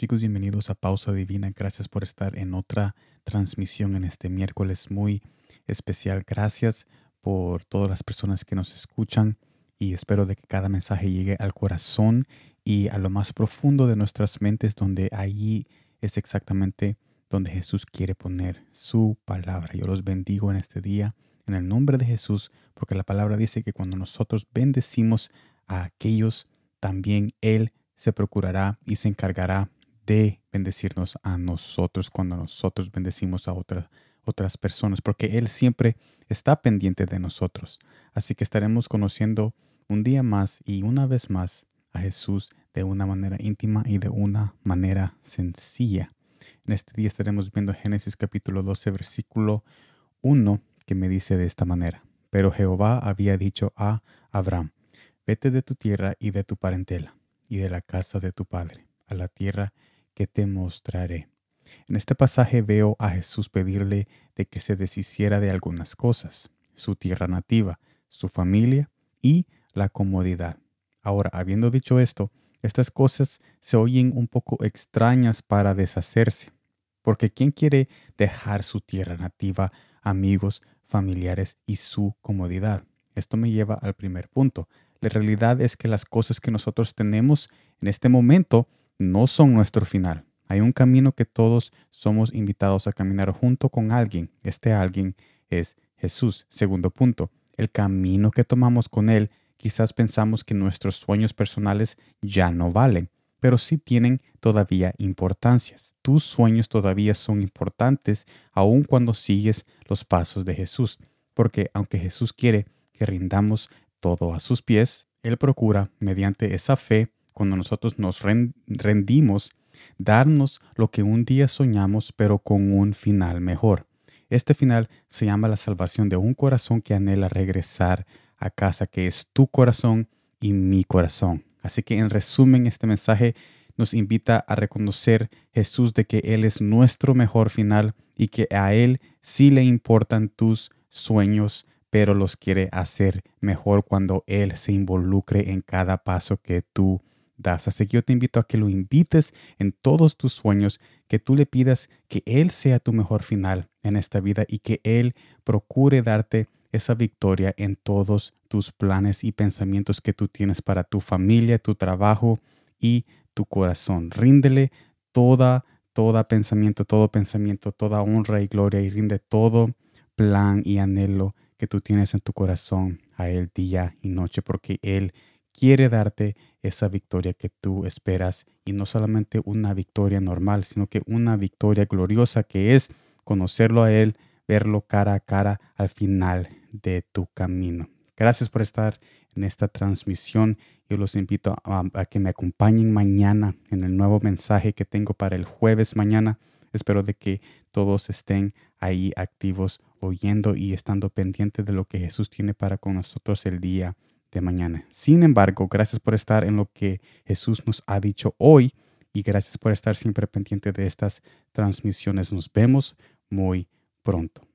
Chicos, bienvenidos a Pausa Divina. Gracias por estar en otra transmisión en este miércoles muy especial. Gracias por todas las personas que nos escuchan y espero de que cada mensaje llegue al corazón y a lo más profundo de nuestras mentes donde allí es exactamente donde Jesús quiere poner su palabra. Yo los bendigo en este día en el nombre de Jesús porque la palabra dice que cuando nosotros bendecimos a aquellos, también Él se procurará y se encargará de bendecirnos a nosotros cuando nosotros bendecimos a otras otras personas, porque Él siempre está pendiente de nosotros. Así que estaremos conociendo un día más y una vez más a Jesús de una manera íntima y de una manera sencilla. En este día estaremos viendo Génesis capítulo 12, versículo 1, que me dice de esta manera. Pero Jehová había dicho a Abraham, vete de tu tierra y de tu parentela y de la casa de tu padre, a la tierra que te mostraré. En este pasaje veo a Jesús pedirle de que se deshiciera de algunas cosas, su tierra nativa, su familia y la comodidad. Ahora, habiendo dicho esto, estas cosas se oyen un poco extrañas para deshacerse, porque ¿quién quiere dejar su tierra nativa, amigos, familiares y su comodidad? Esto me lleva al primer punto. La realidad es que las cosas que nosotros tenemos en este momento no son nuestro final. Hay un camino que todos somos invitados a caminar junto con alguien. Este alguien es Jesús. Segundo punto, el camino que tomamos con Él, quizás pensamos que nuestros sueños personales ya no valen, pero sí tienen todavía importancias. Tus sueños todavía son importantes aun cuando sigues los pasos de Jesús, porque aunque Jesús quiere que rindamos todo a sus pies, Él procura, mediante esa fe, cuando nosotros nos rendimos, darnos lo que un día soñamos, pero con un final mejor. Este final se llama la salvación de un corazón que anhela regresar a casa, que es tu corazón y mi corazón. Así que en resumen, este mensaje nos invita a reconocer Jesús de que Él es nuestro mejor final y que a Él sí le importan tus sueños, pero los quiere hacer mejor cuando Él se involucre en cada paso que tú Así que yo te invito a que lo invites en todos tus sueños, que tú le pidas que Él sea tu mejor final en esta vida y que Él procure darte esa victoria en todos tus planes y pensamientos que tú tienes para tu familia, tu trabajo y tu corazón. Ríndele toda, toda pensamiento, todo pensamiento, toda honra y gloria y rinde todo plan y anhelo que tú tienes en tu corazón a Él día y noche, porque Él quiere darte esa victoria que tú esperas y no solamente una victoria normal, sino que una victoria gloriosa que es conocerlo a Él, verlo cara a cara al final de tu camino. Gracias por estar en esta transmisión. Yo los invito a, a, que me acompañen mañana en el nuevo mensaje que tengo para el jueves mañana. Espero de que todos estén ahí activos, oyendo y estando pendientes de lo que Jesús tiene para con nosotros el día de mañana. Sin embargo, gracias por estar en lo que Jesús nos ha dicho hoy y gracias por estar siempre pendiente de estas transmisiones. Nos vemos muy pronto.